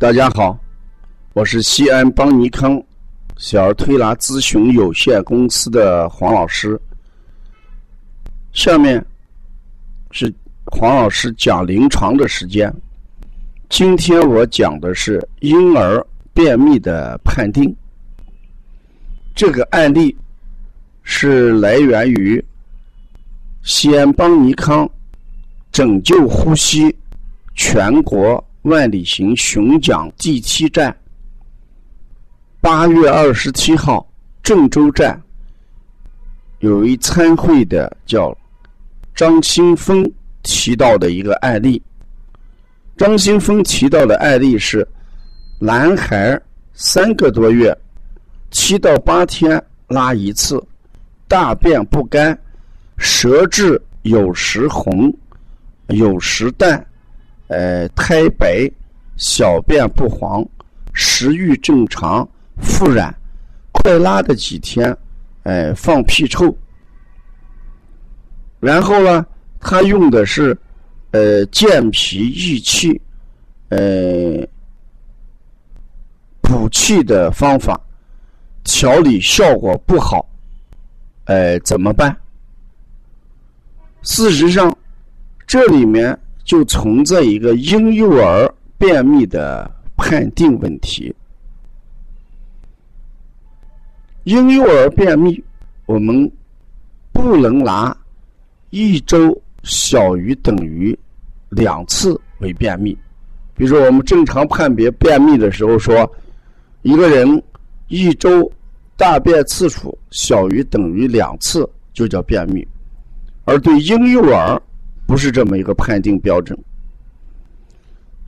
大家好，我是西安邦尼康小儿推拿咨询有限公司的黄老师。下面是黄老师讲临床的时间。今天我讲的是婴儿便秘的判定。这个案例是来源于西安邦尼康拯救呼吸全国。万里行雄讲第七站，八月二十七号郑州站有一参会的叫张新峰提到的一个案例。张新峰提到的案例是：男孩三个多月，七到八天拉一次，大便不干，舌质有时红，有时淡。呃，苔白，小便不黄，食欲正常，腹软，快拉的几天，哎，放屁臭。然后呢，他用的是呃健脾益气，呃补气的方法，调理效果不好，哎，怎么办？事实上，这里面。就存在一个婴幼儿便秘的判定问题。婴幼儿便秘，我们不能拿一周小于等于两次为便秘。比如说，我们正常判别便秘的时候说，一个人一周大便次数小于等于两次就叫便秘，而对婴幼儿。不是这么一个判定标准。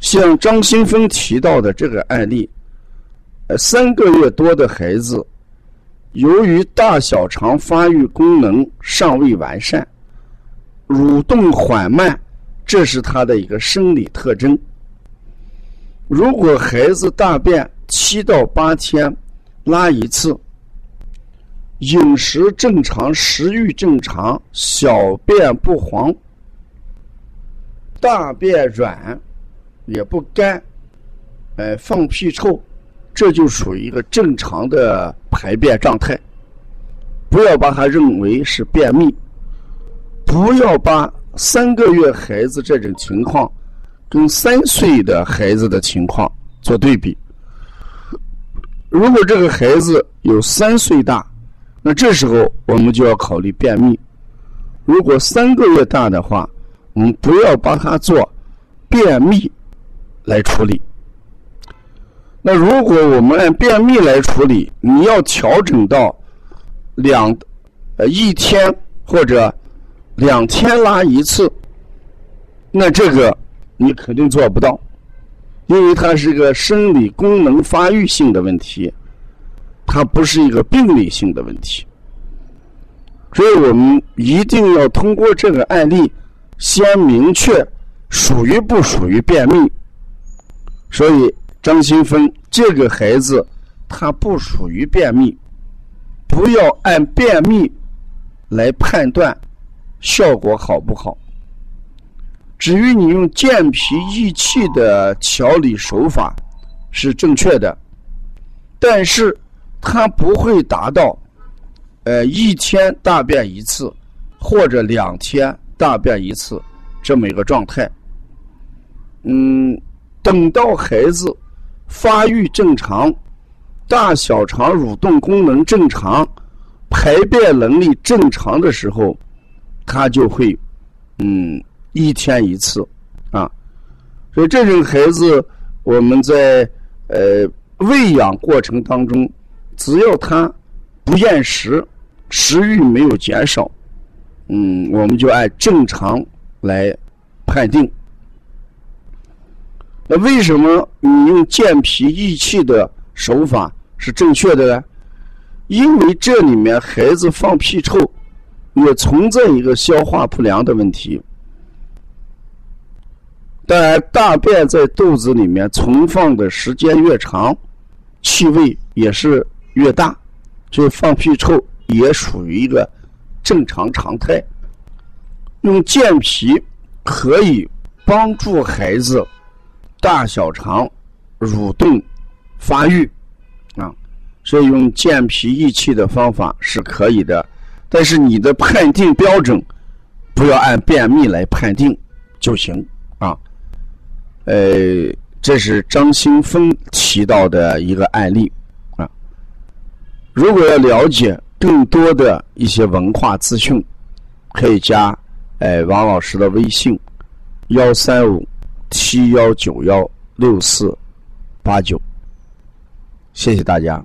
像张新峰提到的这个案例，呃，三个月多的孩子，由于大小肠发育功能尚未完善，蠕动缓慢，这是他的一个生理特征。如果孩子大便七到八天拉一次，饮食正常，食欲正常，小便不黄。大便软，也不干，哎，放屁臭，这就属于一个正常的排便状态。不要把它认为是便秘，不要把三个月孩子这种情况跟三岁的孩子的情况做对比。如果这个孩子有三岁大，那这时候我们就要考虑便秘；如果三个月大的话，我们不要把它做便秘来处理。那如果我们按便秘来处理，你要调整到两呃一天或者两天拉一次，那这个你肯定做不到，因为它是个生理功能发育性的问题，它不是一个病理性的问题。所以我们一定要通过这个案例。先明确属于不属于便秘，所以张新峰这个孩子他不属于便秘，不要按便秘来判断效果好不好。至于你用健脾益气的调理手法是正确的，但是它不会达到呃一天大便一次或者两天。大便一次，这么一个状态。嗯，等到孩子发育正常，大小肠蠕动功能正常，排便能力正常的时候，他就会嗯一天一次啊。所以这种孩子，我们在呃喂养过程当中，只要他不厌食，食欲没有减少。嗯，我们就按正常来判定。那为什么你用健脾益气的手法是正确的呢？因为这里面孩子放屁臭，也存在一个消化不良的问题。当然，大便在肚子里面存放的时间越长，气味也是越大，就放屁臭也属于一个。正常常态，用健脾可以帮助孩子大小肠蠕动发育啊，所以用健脾益气的方法是可以的。但是你的判定标准不要按便秘来判定就行啊。呃，这是张新峰提到的一个案例啊。如果要了解更多的一些文化资讯，可以加哎王老师的微信幺三五七幺九幺六四八九。谢谢大家。